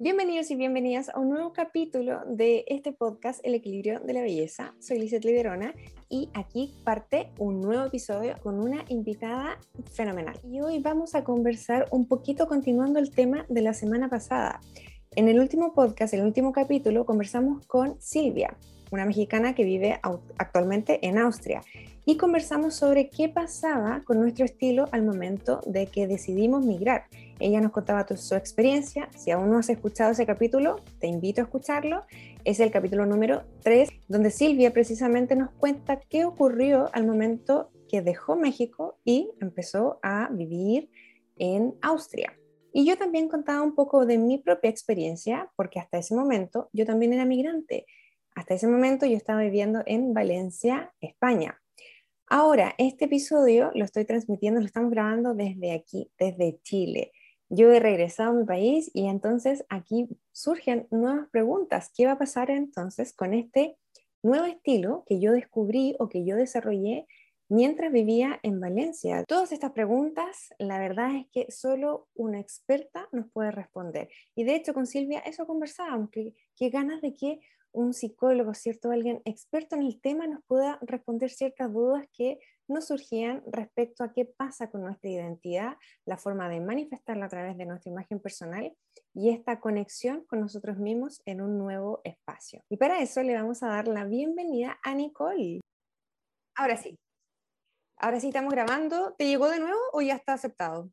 Bienvenidos y bienvenidas a un nuevo capítulo de este podcast El equilibrio de la belleza. Soy Lizeth Liberona y aquí parte un nuevo episodio con una invitada fenomenal. Y hoy vamos a conversar un poquito continuando el tema de la semana pasada. En el último podcast, el último capítulo, conversamos con Silvia, una mexicana que vive actualmente en Austria y conversamos sobre qué pasaba con nuestro estilo al momento de que decidimos migrar. Ella nos contaba su experiencia. Si aún no has escuchado ese capítulo, te invito a escucharlo. Es el capítulo número 3, donde Silvia precisamente nos cuenta qué ocurrió al momento que dejó México y empezó a vivir en Austria. Y yo también contaba un poco de mi propia experiencia, porque hasta ese momento yo también era migrante. Hasta ese momento yo estaba viviendo en Valencia, España. Ahora, este episodio lo estoy transmitiendo, lo estamos grabando desde aquí, desde Chile. Yo he regresado a mi país y entonces aquí surgen nuevas preguntas. ¿Qué va a pasar entonces con este nuevo estilo que yo descubrí o que yo desarrollé mientras vivía en Valencia? Todas estas preguntas, la verdad es que solo una experta nos puede responder. Y de hecho con Silvia eso conversábamos, que, que ganas de que un psicólogo, ¿cierto? Alguien experto en el tema nos pueda responder ciertas dudas que nos surgían respecto a qué pasa con nuestra identidad, la forma de manifestarla a través de nuestra imagen personal y esta conexión con nosotros mismos en un nuevo espacio. Y para eso le vamos a dar la bienvenida a Nicole. Ahora sí. Ahora sí estamos grabando. ¿Te llegó de nuevo o ya está aceptado?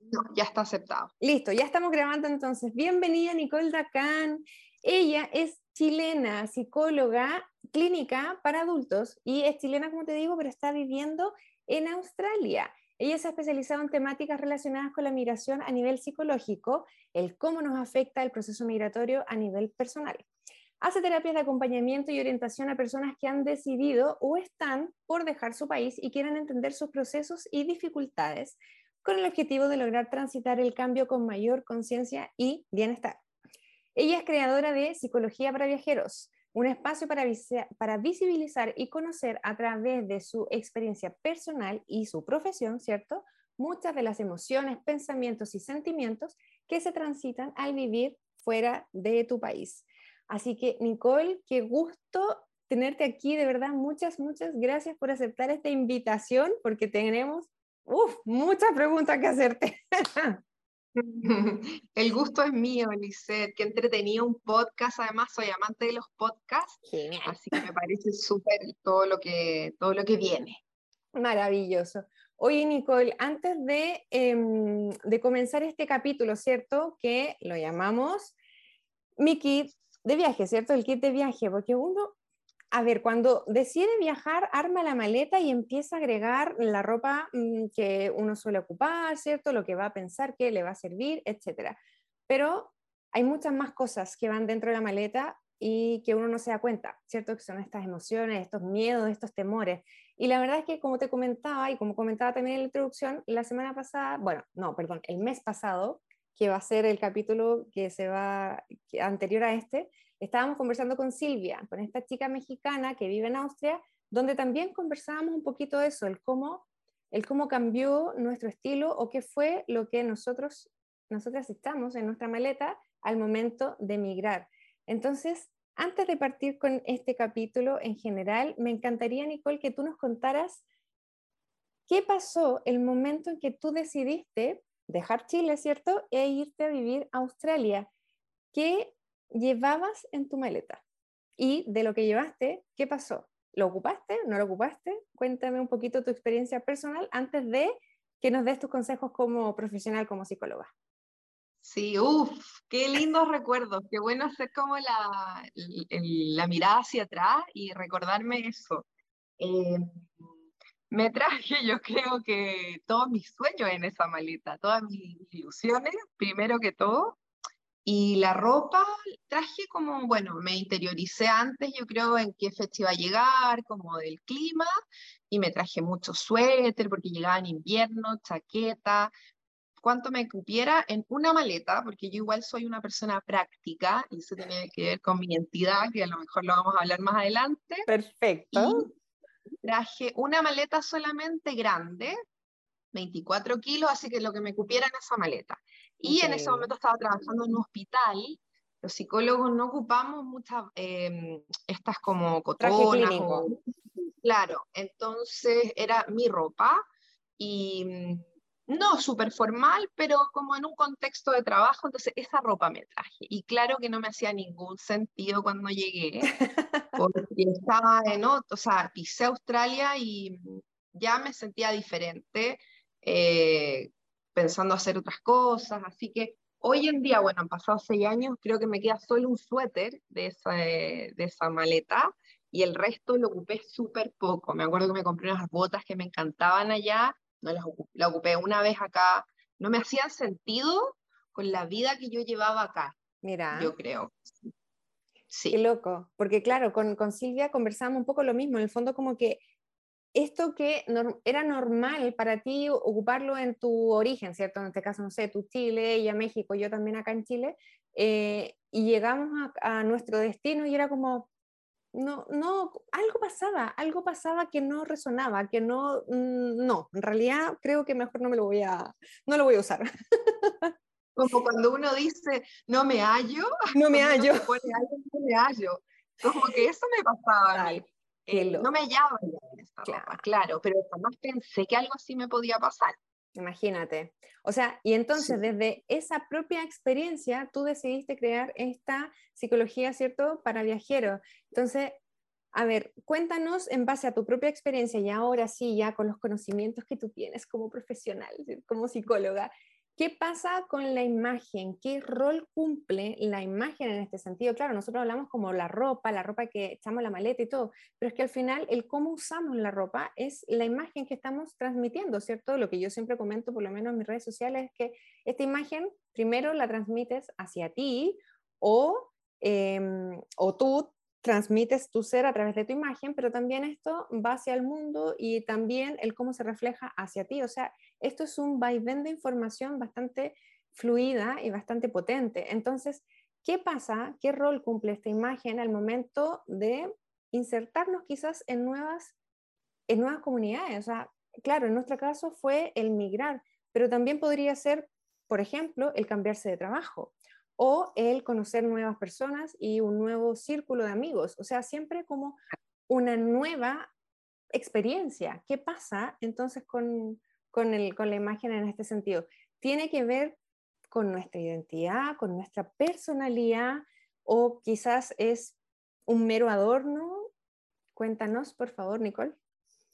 No, ya está aceptado. Listo, ya estamos grabando entonces. Bienvenida Nicole Dacan. Ella es chilena, psicóloga clínica para adultos y es chilena, como te digo, pero está viviendo en Australia. Ella se ha especializado en temáticas relacionadas con la migración a nivel psicológico, el cómo nos afecta el proceso migratorio a nivel personal. Hace terapias de acompañamiento y orientación a personas que han decidido o están por dejar su país y quieren entender sus procesos y dificultades con el objetivo de lograr transitar el cambio con mayor conciencia y bienestar. Ella es creadora de Psicología para Viajeros, un espacio para, visibilizar y conocer a través de su experiencia personal y su profesión, ¿cierto? Muchas de las emociones, pensamientos y sentimientos que se transitan al vivir fuera de tu país. Así que, Nicole, qué gusto tenerte aquí, de verdad, muchas, muchas gracias por aceptar esta invitación, porque tenemos uf, muchas preguntas que hacerte. El gusto es mío, Lisette. Qué entretenido un podcast. Además, soy amante de los podcasts. Así que me parece súper todo, lo que, todo lo que viene. Maravilloso. Oye, Nicole, antes de, em, de comenzar este capítulo, ¿cierto? Que lo llamamos mi kit de viaje, ¿cierto? El kit de viaje, porque uno a ver, cuando decide viajar, arma la maleta y empieza a agregar la ropa mm, que uno suele ocupar, ¿cierto? Lo que va a pensar que le va a servir, etc. Pero hay muchas más cosas que van dentro de la maleta y que uno no se da cuenta, ¿cierto? Que son estas emociones, estos miedos, estos temores. Y la verdad es que como te comentaba y como comentaba también en la introducción, la semana pasada, bueno, no, perdón, el mes pasado, que va a ser el capítulo que se va anterior a este, estábamos conversando con Silvia, con esta chica mexicana que vive en Austria, donde también conversábamos un poquito de eso, el cómo, el cómo cambió nuestro estilo o qué fue lo que nosotros, nosotras estamos en nuestra maleta al momento de emigrar. Entonces, antes de partir con este capítulo en general, me encantaría, Nicole, que tú nos contaras qué pasó el momento en que tú decidiste dejar Chile, ¿cierto? E irte a vivir a Australia. ¿Qué llevabas en tu maleta? Y de lo que llevaste, ¿qué pasó? ¿Lo ocupaste? ¿No lo ocupaste? Cuéntame un poquito tu experiencia personal antes de que nos des tus consejos como profesional, como psicóloga. Sí, uff, qué lindos recuerdos, qué bueno hacer como la, la, mirada hacia atrás y recordarme eso. Eh, me traje, yo creo que todos mis sueños en esa maleta, todas mis ilusiones, primero que todo, y la ropa traje como, bueno, me interioricé antes, yo creo, en qué fecha iba a llegar, como del clima, y me traje mucho suéter porque llegaba en invierno, chaqueta, cuánto me cupiera en una maleta, porque yo igual soy una persona práctica, y eso tiene que ver con mi identidad, que a lo mejor lo vamos a hablar más adelante. Perfecto. traje una maleta solamente grande, 24 kilos, así que lo que me cupiera en esa maleta Y en ese momento estaba trabajando en un hospital. Los psicólogos no ocupamos muchas, em, estas como cotonas. claro, entonces era mi ropa y mm, no súper formal, pero como en un contexto de trabajo, entonces esa ropa me traje. Y claro que no me hacía ningún sentido cuando llegué, porque estaba en otro, o sea, pisé Australia y ya me sentía diferente, eh, pensando hacer otras cosas, así que hoy en día, bueno, han pasado seis años, creo que me queda solo un suéter de esa, de esa maleta y el resto lo ocupé súper poco. Me acuerdo que me compré unas botas que me encantaban allá no las ocupé, la ocupé una vez acá, no me hacían sentido con la vida que yo llevaba acá. Mira. Yo creo. Sí. Qué loco, porque claro, con, con Silvia conversábamos un poco lo mismo, en el fondo como que esto que era normal para ti ocuparlo en tu origen, ¿cierto? En este caso, no sé, tú Chile, y a México, yo también acá en Chile, eh, y llegamos a, a, nuestro destino y era como, no, no, algo pasaba, algo pasaba que no resonaba, que no, mm, no, en realidad creo que mejor no me lo voy a, no lo voy a usar. Como cuando uno dice, no me hallo, no me hallo. no me hallo. Como que eso me pasaba a mí. Eh, no me hallaba en esta claro. claro, pero jamás pensé que algo así me podía pasar. Imagínate. O sea, y entonces desde esa propia experiencia tú decidiste crear esta psicología, ¿cierto?, para viajeros. Entonces, a ver, cuéntanos en base a tu propia experiencia y ahora sí, ya con los conocimientos que tú tienes como profesional, como psicóloga, ¿Qué pasa con la imagen? ¿Qué rol cumple la imagen en este sentido? Claro, nosotros hablamos como la ropa, la ropa que echamos la maleta y todo, pero es que al final el cómo usamos la ropa es la imagen que estamos transmitiendo, ¿cierto? Lo que yo siempre comento, por lo menos en mis redes sociales, es que esta imagen primero la transmites hacia ti o, em, o tú transmites tu ser a través de tu imagen, pero también esto va hacia el mundo y también el cómo se refleja hacia ti. O sea, esto es un vaivén de información bastante fluida y bastante potente. Entonces, ¿qué pasa? ¿Qué rol cumple esta imagen al momento de insertarnos quizás en nuevas, en nuevas comunidades? O sea, claro, en nuestro caso fue el migrar, pero también podría ser, por ejemplo, el cambiarse de trabajo o el conocer nuevas personas y un nuevo círculo de amigos. O sea, siempre como una nueva experiencia. ¿Qué pasa entonces con, con, el, con la imagen en este sentido? Tiene que ver con nuestra identidad, con nuestra personalidad o quizás es un mero adorno. Cuéntanos, por favor, Nicole.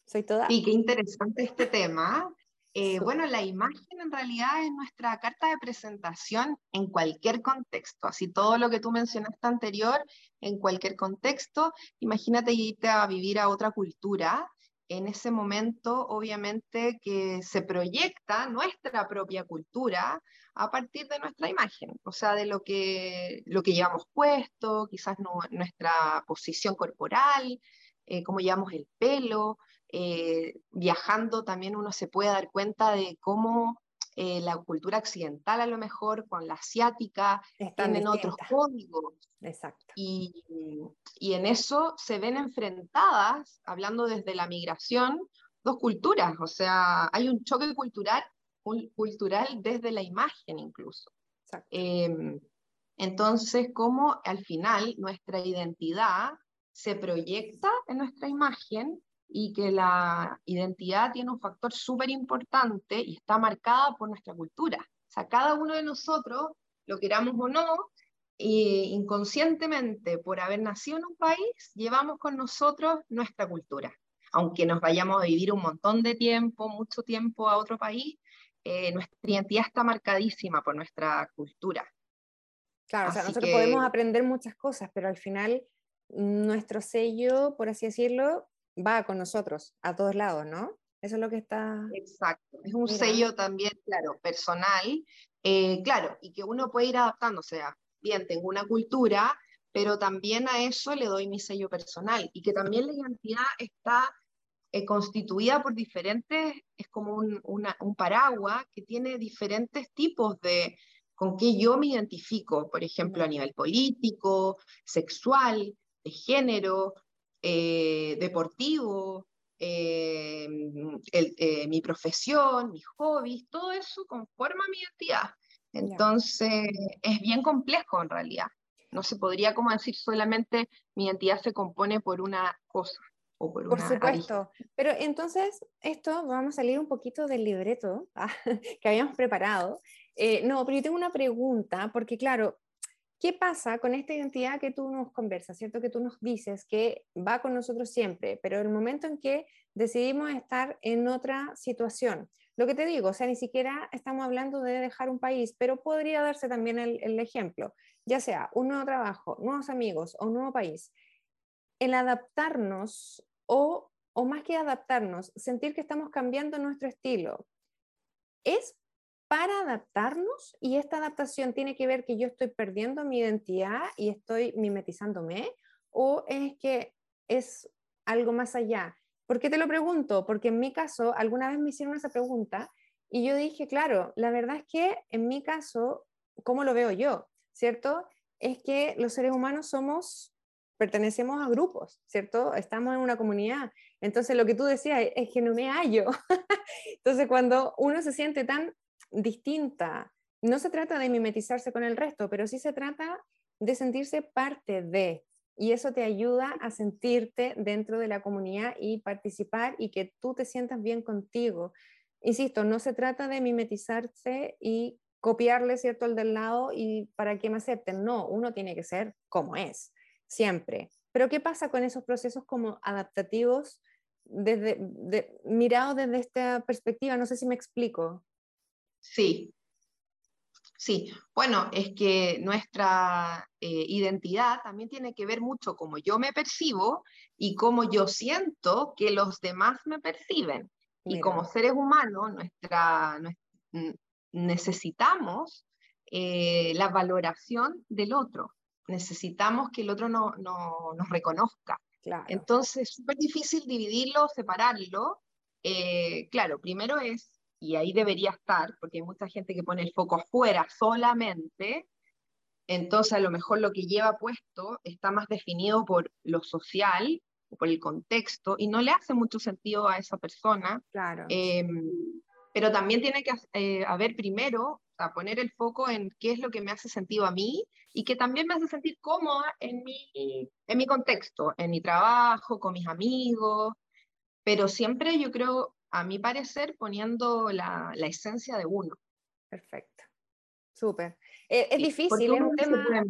Soy toda. Sí, qué interesante este tema. Eh, bueno, la imagen en realidad es nuestra carta de presentación en cualquier contexto, así todo lo que tú mencionaste anterior, en cualquier contexto, imagínate irte a vivir a otra cultura, en ese momento obviamente que se proyecta nuestra propia cultura a partir de nuestra imagen, o sea, de lo que, lo que llevamos puesto, quizás nuestra posición corporal, eh, cómo llevamos el pelo, eh, viajando también uno se puede dar cuenta de cómo eh, la cultura occidental a lo mejor con la asiática tienen otros códigos. Exacto. Y, y, en eso se ven enfrentadas, hablando desde la migración, dos culturas, o sea, hay un choque cultural, cultural desde la imagen incluso. Em, entonces, cómo al final nuestra identidad se proyecta en nuestra imagen y que la identidad tiene un factor súper importante y está marcada por nuestra cultura. O sea, cada uno de nosotros, lo queramos o no, inconscientemente, por haber nacido en un país, llevamos con nosotros nuestra cultura. Aunque nos vayamos a vivir un montón de tiempo, mucho tiempo a otro país, eh, nuestra identidad está marcadísima por nuestra cultura. Claro, o sea, nosotros podemos aprender muchas cosas, pero al final nuestro sello, por así decirlo, va con nosotros a todos lados, ¿no? Eso es lo que está... Exacto, es un sello también, claro, personal, eh, claro, y que uno puede ir adaptando, o sea, bien, tengo una cultura, pero también a eso le doy mi sello personal, y que también la identidad está eh, constituida por diferentes, es como un, un paraguas que tiene diferentes tipos de, con qué yo me identifico, por ejemplo, a nivel político, sexual, de género, eh, deportivo, eh, eh, mi profesión, mis hobbies, todo eso conforma mi identidad. Entonces, es bien complejo en realidad. No se podría como decir solamente mi identidad se compone por una cosa. O por, por supuesto, pero entonces esto, vamos a salir un poquito del libreto ah, que habíamos preparado. Eh, no, pero yo tengo una pregunta, porque claro, ¿qué pasa con esta identidad que tú nos conversas, cierto? Que tú nos dices que va con nosotros siempre, pero el momento en que decidimos estar en otra situación, lo que te digo, o sea, ni siquiera estamos hablando de dejar un país, pero podría darse también el, ejemplo, ya sea un nuevo trabajo, nuevos amigos o un nuevo país. El adaptarnos o, o más que adaptarnos, sentir que estamos cambiando nuestro estilo, es para adaptarnos y esta adaptación tiene que ver que yo estoy perdiendo mi identidad y estoy mimetizándome o es que es algo más allá ¿Por qué te lo pregunto? Porque en mi caso, alguna vez me hicieron esa pregunta y yo dije, claro, la verdad es que en mi caso, ¿cómo lo veo yo? ¿Cierto? Es que los seres humanos somos, pertenecemos a grupos, ¿cierto? Estamos en una comunidad. Entonces, lo que tú decías es que no me hallo. Entonces, cuando uno se siente tan distinta, no se trata de mimetizarse con el resto, pero sí se trata de sentirse parte de, y eso te ayuda a sentirte dentro de la comunidad y participar y que tú te sientas bien contigo. Insisto, no se trata de mimetizarse y copiarle, ¿cierto?, al del lado y para que me acepten. No, uno tiene que ser como es, siempre. Pero ¿qué pasa con esos procesos como adaptativos desde, mirados desde esta perspectiva? No sé si me explico. Sí, Sí, bueno, es que nuestra eh, identidad también tiene que ver mucho cómo yo me percibo y cómo yo siento que los demás me perciben. Y como seres humanos, nuestra, necesitamos eh, la valoración del otro. Necesitamos que el otro no, nos reconozca. Entonces, es súper difícil dividirlo, separarlo. Eh, claro, primero es y ahí debería estar, porque hay mucha gente que pone el foco afuera solamente, entonces a lo mejor lo que lleva puesto está más definido por lo social, por el contexto, y no le hace mucho sentido a esa persona. Claro. Em, pero también tiene que eh, haber primero, o poner el foco en qué es lo que me hace sentido a mí y que también me hace sentir cómoda en mi, en mi contexto, en mi trabajo, con mis amigos, pero siempre yo creo a mi parecer, poniendo la, la esencia de uno. Perfecto. Súper. Eh, es difícil, es un tema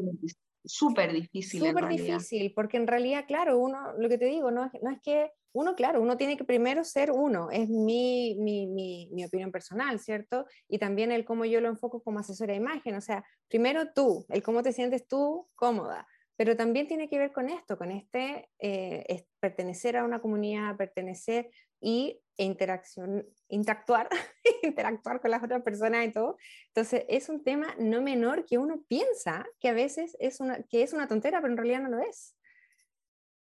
súper difícil. Súper difícil, porque en realidad, claro, uno, lo que te digo, no, no es que uno, claro, uno tiene que primero ser uno, es mi, mi, mi, mi, opinión personal, ¿cierto? Y también el cómo yo lo enfoco como asesora de imagen, o sea, primero tú, el cómo te sientes tú cómoda, pero también tiene que ver con esto, con este eh, pertenecer a una comunidad, pertenecer y interacción, interactuar, interactuar con las otras personas y todo. Entonces, es un tema no menor que uno piensa que a veces es una, que es una tontera, pero en realidad no lo es.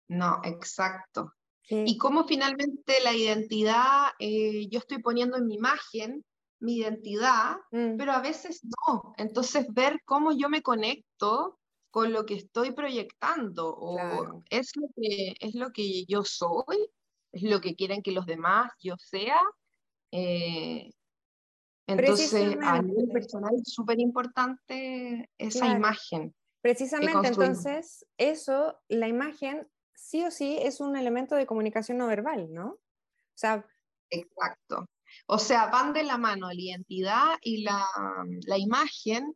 No, exacto. Y cómo finalmente la identidad, eh, yo estoy poniendo en mi imagen mi identidad, mm. pero a veces no. Entonces, ver cómo yo me conecto con lo que estoy proyectando, o es, lo que, es lo que yo soy, es lo que quieren que los demás yo sea. Eh, entonces, a nivel personal es súper importante esa imagen. Precisamente, entonces, eso, la imagen, sí o sí es un elemento de comunicación no verbal, ¿no? O sea, Exacto. O sea, van de la mano la identidad y la, la imagen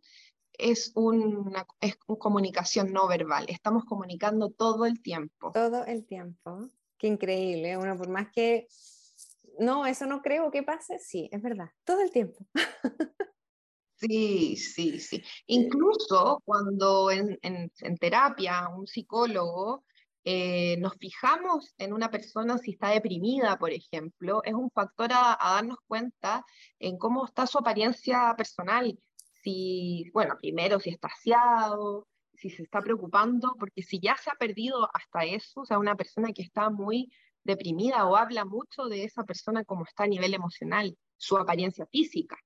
es una, es una comunicación no verbal. Estamos comunicando todo el tiempo. Todo el tiempo. Qué increíble. Bueno, por más que no, eso no creo que pase, sí, es verdad, todo el tiempo. Sí, sí, sí. Incluso cuando en, terapia un psicólogo eh, nos fijamos en una persona si está deprimida, por ejemplo, es un factor a, darnos cuenta en cómo está su apariencia personal. Si, bueno, primero si está aseado, si se está preocupando, porque si ya se ha perdido hasta eso, o sea, una persona que está muy deprimida o habla mucho de esa persona como está a nivel emocional, su apariencia física.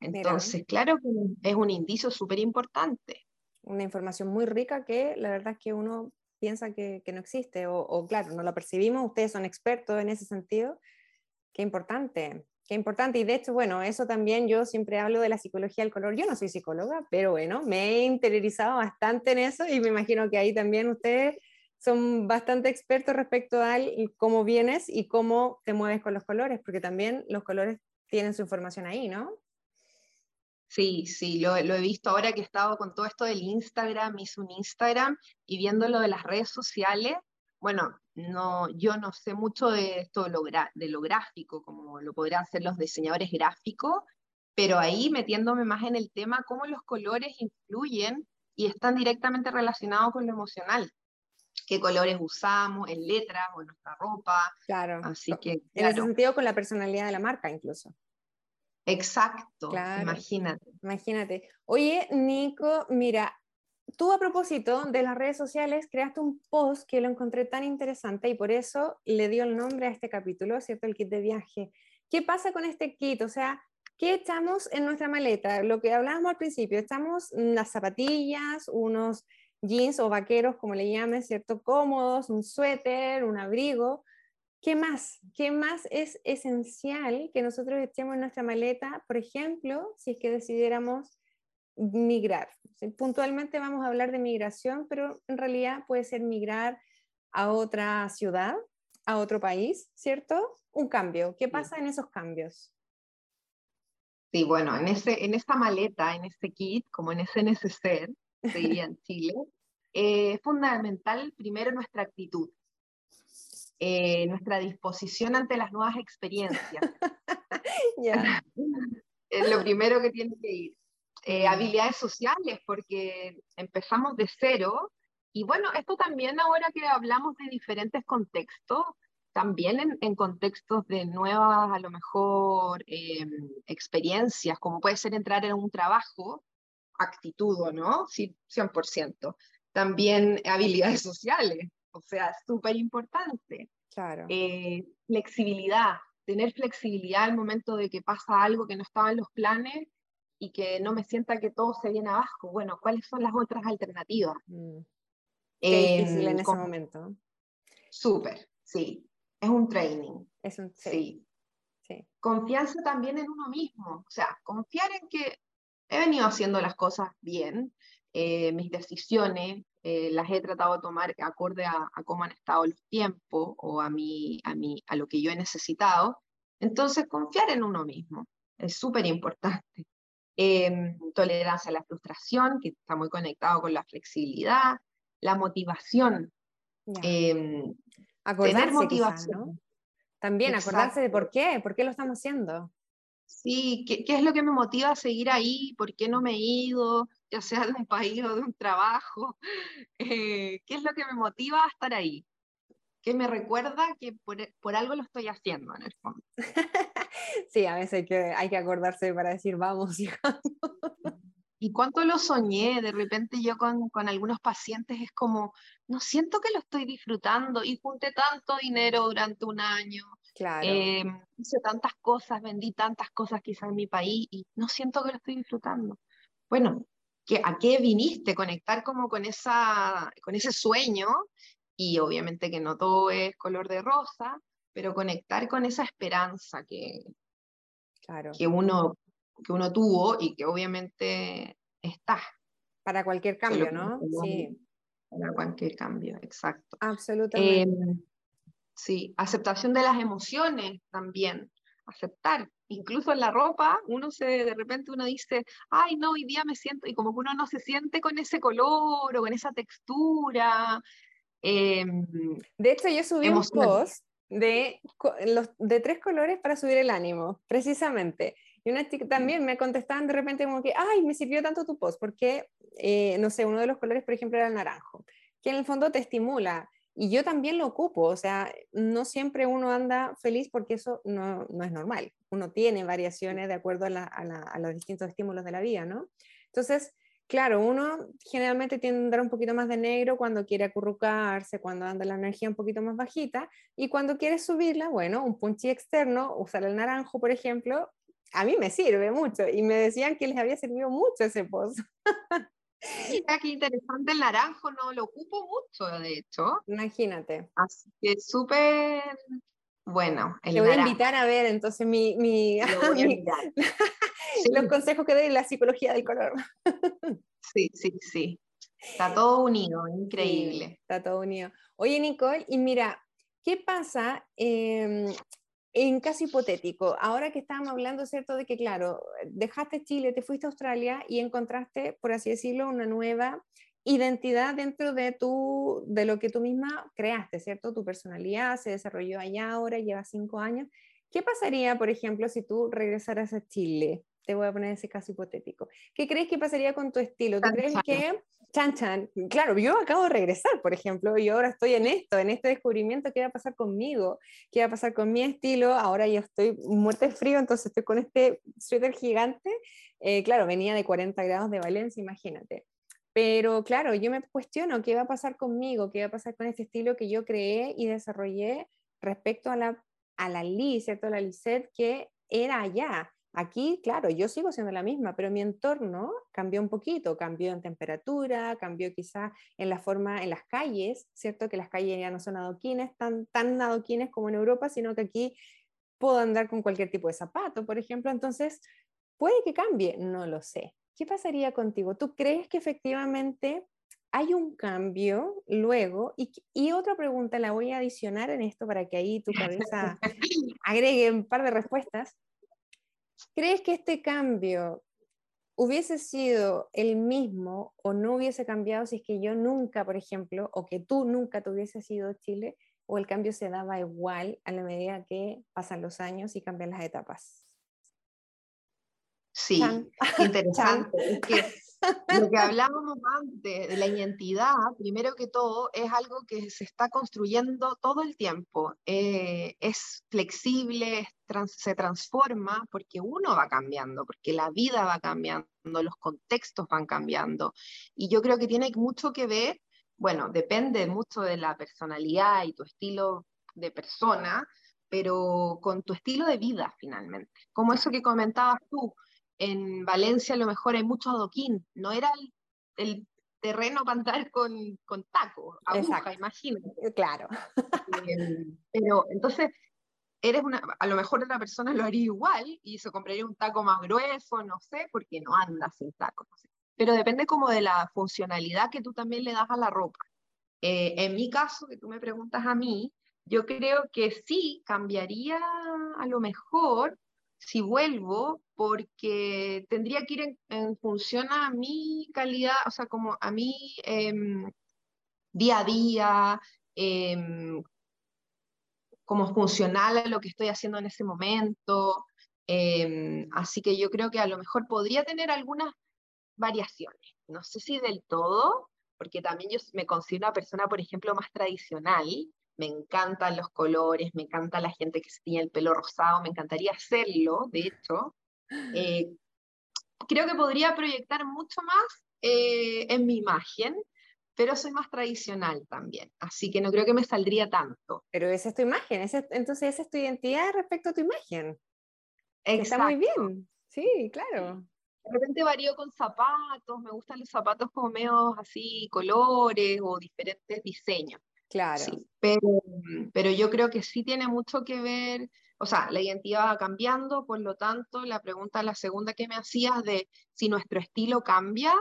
Entonces, claro que es un indicio súper importante. Una información muy rica que la verdad es que uno piensa que, que no existe o, o, claro, no la percibimos, ustedes son expertos en ese sentido. Qué importante. Qué importante. Y de hecho, bueno, eso también yo siempre hablo de la psicología del color. Yo no soy psicóloga, pero bueno, me he interiorizado bastante en eso y me imagino que ahí también ustedes son bastante expertos respecto a cómo vienes y cómo te mueves con los colores, porque también los colores tienen su información ahí, ¿no? Sí, sí, lo, he visto ahora que he estado con todo esto del Instagram, hice un Instagram y viendo lo de las redes sociales, bueno, no, yo no sé mucho de esto de lo, de lo gráfico, como lo podrían hacer los diseñadores gráficos, pero ahí metiéndome más en el tema, cómo los colores influyen y están directamente relacionados con lo emocional. Qué colores usamos en letras o en nuestra ropa. Claro. Así que. En ese sentido, con la personalidad de la marca, incluso. Exacto, imagínate. Imagínate. Oye, Nico, mira, tú a propósito de las redes sociales creaste un post que lo encontré tan interesante y por eso le dio el nombre a este capítulo, ¿cierto? El kit de viaje. ¿Qué pasa con este kit? O sea, ¿qué echamos en nuestra maleta? Lo que hablábamos al principio, echamos las zapatillas, unos jeans o vaqueros, como le llamen, ¿cierto? Cómodos, un suéter, un abrigo. ¿Qué más? ¿Qué más es esencial que nosotros echemos en nuestra maleta? Por ejemplo, si es que decidiéramos migrar. Puntualmente vamos a hablar de migración, pero en realidad puede ser migrar a otra ciudad, a otro país, ¿cierto? Un cambio. ¿Qué pasa en esos cambios? Sí, bueno, en, ese, en esta maleta, en este kit, como en ese neceser, se diría en Chile, eh, es fundamental primero nuestra actitud, eh, nuestra disposición ante las nuevas experiencias. es lo primero que tiene que ir. Eh, habilidades sociales, porque empezamos de cero. Y bueno, esto también ahora que hablamos de diferentes contextos, también en, contextos de nuevas, a lo mejor, em, experiencias, como puede ser entrar en un trabajo, actitud o no, sí, 100%. También habilidades sociales, o sea, súper importante. Claro. Eh, flexibilidad, tener flexibilidad al momento de que pasa algo que no estaba en los planes y que no me sienta que todo se viene abajo. Bueno, ¿cuáles son las otras alternativas? Mm. Qué difícil en ese momento. Súper, sí. Es un training. Es un sí. sí. Confianza también en uno mismo. O sea, confiar en que he venido haciendo las cosas bien, eh, mis decisiones eh, las he tratado de tomar acorde a, a, cómo han estado los tiempos o a, mí, a, mí, a lo que yo he necesitado. Entonces, confiar en uno mismo es súper importante. Em, tolerancia a la frustración, que está muy conectado con la flexibilidad, la motivación. Eh, tener motivación. También acordarse de por qué, por qué lo estamos haciendo. Sí, ¿qué, ¿qué, es lo que me motiva a seguir ahí? ¿Por qué no me he ido? Ya sea de un país o de un trabajo. Eh, ¿Qué es lo que me motiva a estar ahí? ¿Qué me recuerda que por, por algo lo estoy haciendo en el fondo? sí, a veces hay que, hay que acordarse para decir vamos. y cuánto lo soñé, de repente yo con, con, algunos pacientes es como, no siento que lo estoy disfrutando y junté tanto dinero durante un año. Claro. Eh, hice tantas cosas, vendí tantas cosas quizás en mi país y no siento que lo estoy disfrutando. Bueno, ¿qué, ¿a qué viniste? Conectar como con, esa, con ese sueño y obviamente que no todo es color de rosa, pero conectar con esa esperanza que, claro. que, uno, que uno tuvo y que obviamente está. Para cualquier cambio, ¿no? Sí. Para cualquier cambio, exacto. Absolutamente. Em, sí, aceptación de las emociones también, aceptar. Incluso en la ropa, uno se, de repente uno dice, ay, no, hoy día me siento, y como que uno no se siente con ese color o con esa textura. Em, de hecho, yo subí un post de, los, de tres colores para subir el ánimo, precisamente. Y una chica también me contestaban de repente como que, ay, me sirvió tanto tu post, porque, eh, no sé, uno de los colores, por ejemplo, era el naranjo, que en el fondo te estimula. Y yo también lo ocupo, o sea, no siempre uno anda feliz porque eso no, no es normal. Uno tiene variaciones de acuerdo a, a los distintos estímulos de la vida, ¿no? Entonces, Claro, uno generalmente tiende a andar un poquito más de negro cuando quiere acurrucarse, cuando anda la energía un poquito más bajita, y cuando quiere subirla, bueno, un punchi externo, usar el naranjo, por ejemplo, a mí me sirve mucho, y me decían que les había servido mucho ese post. Mira qué interesante el naranjo, no lo ocupo mucho, de hecho. Imagínate. Así que súper Bueno, el Te voy a invitar a ver entonces mi, mi, los consejos que doy en la psicología del color. sí, sí, sí. Está todo unido, increíble. está todo unido. Oye, Nicole, y mira, ¿qué pasa em, en caso hipotético? Ahora que estábamos hablando, ¿cierto? De que, claro, dejaste Chile, te fuiste a Australia y encontraste, por así decirlo, una nueva identidad dentro de, tu, de lo que tú misma creaste, ¿cierto? Tu personalidad se desarrolló allá ahora, lleva cinco años. ¿Qué pasaría, por ejemplo, si tú regresaras a Chile? Te voy a poner ese caso hipotético. ¿Qué crees que pasaría con tu estilo? ¿Tú crees que, chan, chan, claro, yo acabo de regresar, por ejemplo, y ahora estoy en esto, en este descubrimiento, ¿qué va a pasar conmigo? ¿Qué va a pasar con mi estilo? Ahora yo estoy muerte de frío, entonces estoy con este suéter gigante. Eh, claro, venía de 40 grados de Valencia, imagínate. Pero claro, yo me cuestiono qué va a pasar conmigo, qué va a pasar con este estilo que yo creé y desarrollé respecto a la, a la Liz, ¿cierto? La Lisette que era allá. Aquí, claro, yo sigo siendo la misma, pero mi entorno cambió un poquito, cambió en temperatura, cambió quizá en la forma, en las calles, ¿cierto? Que las calles ya no son adoquines, tan, tan adoquines como en Europa, sino que aquí puedo andar con cualquier tipo de zapato, por ejemplo. Entonces, puede que cambie, no lo sé. ¿Qué pasaría contigo? ¿Tú crees que efectivamente hay un cambio luego? Y, otra pregunta la voy a adicionar en esto para que ahí tu cabeza agregue un par de respuestas. ¿Crees que este cambio hubiese sido el mismo o no hubiese cambiado si es que yo nunca, por ejemplo, o que tú nunca te hubieses ido a Chile, o el cambio se daba igual a la medida que pasan los años y cambian las etapas? Sí, interesante. que lo que hablábamos antes de la identidad, primero que todo, es algo que se está construyendo todo el tiempo. Eh, es flexible, se transforma porque uno va cambiando, porque la vida va cambiando, los contextos van cambiando. Y yo creo que tiene mucho que ver, bueno, depende mucho de la personalidad y tu estilo de persona, pero con tu estilo de vida finalmente. Como eso que comentabas tú, en Valencia a lo mejor hay mucho adoquín, no era el, terreno para andar con, con taco, aguja, imagínate. Eh, claro. Em, pero entonces, eres una, a lo mejor otra persona lo haría igual y se compraría un taco más grueso, no sé, porque no anda sin taco. Pero depende como de la funcionalidad que tú también le das a la ropa. Eh, en mi caso, que tú me preguntas a mí, yo creo que sí cambiaría a lo mejor si vuelvo, porque tendría que ir en, función a mi calidad, o sea, como a mi em, día a día, em, como funcional a lo que estoy haciendo en ese momento. Em, así que yo creo que a lo mejor podría tener algunas variaciones. No sé si del todo, porque también yo me considero una persona, por ejemplo, más tradicional, me encantan los colores, me encanta la gente que se tiene el pelo rosado, me encantaría hacerlo, de hecho. Eh, creo que podría proyectar mucho más eh, en mi imagen, pero soy más tradicional también, así que no creo que me saldría tanto. Pero esa es tu imagen, entonces esa es tu identidad respecto a tu imagen. Está muy bien, sí, claro. De repente varío con zapatos, me gustan los zapatos como medio así, colores o diferentes diseños. Claro. pero, pero yo creo que sí tiene mucho que ver, o sea, la identidad va cambiando, por lo tanto, la pregunta, la segunda que me hacías de si nuestro estilo cambia,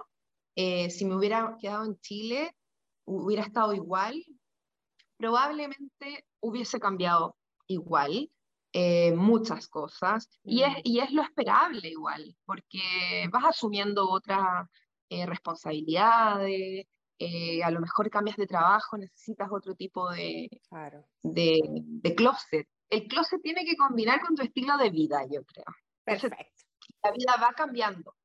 eh, si me hubiera quedado en Chile, hubiera estado igual, probablemente hubiese cambiado igual. Eh, muchas cosas y, es, mm. y es lo esperable igual, porque vas asumiendo otras eh, responsabilidades, eh, a lo mejor cambias de trabajo, necesitas otro tipo de, de, de, closet. El closet tiene que combinar con tu estilo de vida, yo creo. Perfecto. la vida va cambiando.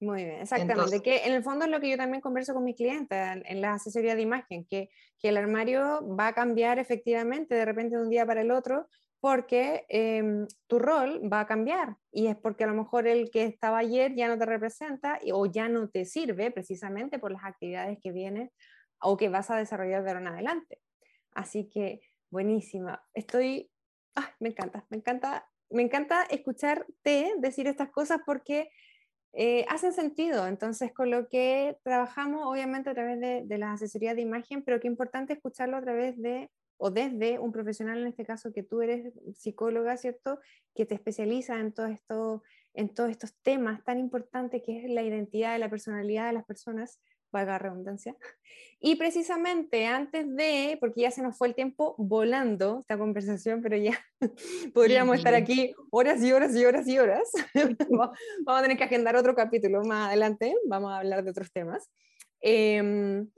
Muy bien, exactamente. que en el fondo es lo que yo también converso con mi cliente en, la asesoría de imagen, que, que, el armario va a cambiar efectivamente de repente de un día para el otro, porque em, tu rol va a cambiar y es porque a lo mejor el que estaba ayer ya no te representa o ya no te sirve precisamente por las actividades que vienen o que vas a desarrollar de ahora en adelante. Así que buenísima. Estoy, me encanta, me encanta, me encanta escucharte decir estas cosas porque eh, hacen sentido. Entonces, con lo que trabajamos, obviamente a través de, de la asesoría de imagen, pero qué importante escucharlo a través de o desde un profesional, en este caso que tú eres psicóloga, ¿cierto? Que te especializa en todo esto, en todos estos temas tan importantes que es la identidad, la personalidad de las personas, valga la redundancia. Y precisamente antes de, porque ya se nos fue el tiempo volando esta conversación, pero ya podríamos estar aquí horas y horas y horas y horas. vamos a tener que agendar otro capítulo más adelante, vamos a hablar de otros temas. Em,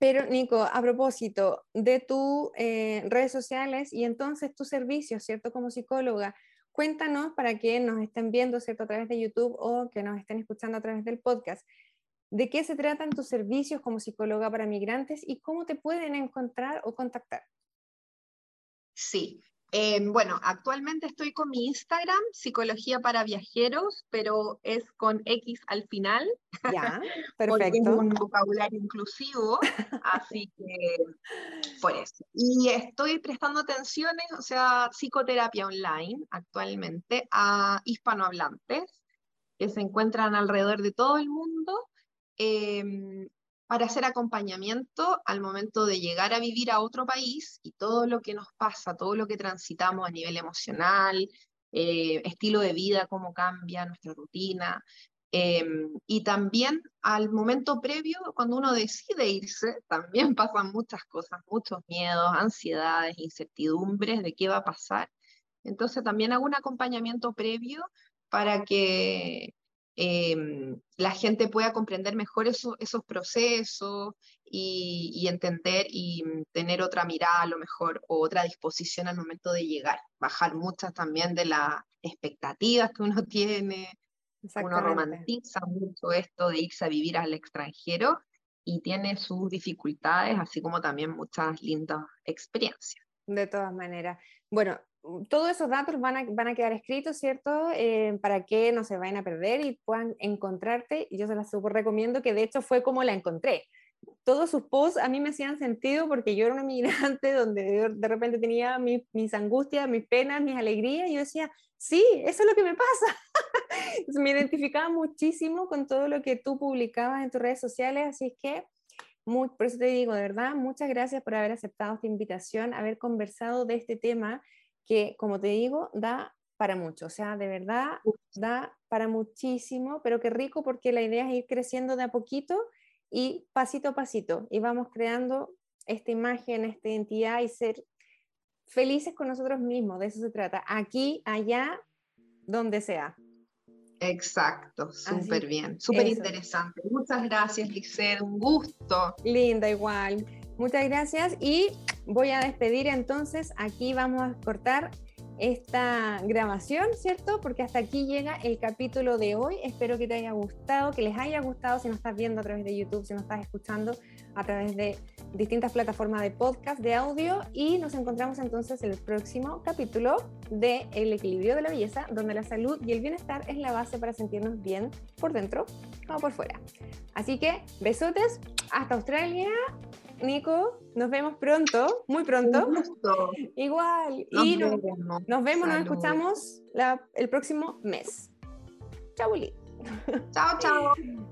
pero Nico, a propósito de tus eh, redes sociales y entonces tus servicios, ¿cierto? Como psicóloga, cuéntanos para que nos estén viendo, ¿cierto? A través de YouTube o que nos estén escuchando a través del podcast. ¿De qué se tratan tus servicios como psicóloga para migrantes y cómo te pueden encontrar o contactar? Sí, Em, bueno, actualmente estoy con mi Instagram, Psicología para Viajeros, pero es con X al final. Ya, es perfecto. un vocabulario inclusivo, así que por eso. Y estoy prestando atenciones, o sea, psicoterapia online actualmente a hispanohablantes que se encuentran alrededor de todo el mundo. em, para hacer acompañamiento al momento de llegar a vivir a otro país y todo lo que nos pasa, todo lo que transitamos a nivel emocional, eh, estilo de vida, cómo cambia nuestra rutina. eh, y también al momento previo, cuando uno decide irse, también pasan muchas cosas, muchos miedos, ansiedades, incertidumbres de qué va a pasar. Entonces también hago un acompañamiento previo para que em, la gente pueda comprender mejor eso- esos procesos y, y entender y mm, tener otra mirada a lo mejor o otra disposición al momento de llegar. Bajar muchas también de las expectativas que uno tiene. Uno romantiza mucho esto de irse a vivir al extranjero y tiene sus dificultades, así como también muchas lindas experiencias. De todas maneras. Bueno, todos esos datos van a, van a quedar escritos, ¿cierto? Eh, para que no se vayan a perder y puedan encontrarte. Yo se las recomiendo, que de hecho fue como la encontré. Todos sus posts a mí me hacían sentido porque yo era una migrante donde de, repente tenía mis, mis angustias, mis penas, mis alegrías. Y yo decía, sí, eso es lo que me pasa. Me identificaba muchísimo con todo lo que tú publicabas en tus redes sociales. Así es que muy, por eso te digo, de verdad, muchas gracias por haber aceptado esta invitación, haber conversado de este tema que, como te digo, da para mucho. O sea, de verdad, da para muchísimo, pero qué rico porque la idea es ir creciendo de a poquito y pasito a pasito. Y vamos creando esta imagen, esta identidad y ser felices con nosotros mismos. De eso se trata. Aquí, allá, donde sea. Exacto, súper bien, súper interesante. Muchas gracias, Lisset, un gusto. Linda igual. Muchas gracias y voy a despedir entonces. Aquí vamos a cortar esta grabación, ¿cierto? Porque hasta aquí llega el capítulo de hoy. Espero que te haya gustado, que les haya gustado si nos estás viendo a través de YouTube, si nos estás escuchando a través de distintas plataformas de podcast, de audio y nos encontramos entonces en el próximo capítulo de El equilibrio de la belleza, donde la salud y el bienestar es la base para sentirnos bien por dentro como por fuera. Así que besotes, hasta Australia. Nico, nos vemos pronto, muy pronto. Un gusto. Igual. Nos y nos, vemos. nos vemos, nos escuchamos la- el próximo mes. Chau, Li. Chao, chao.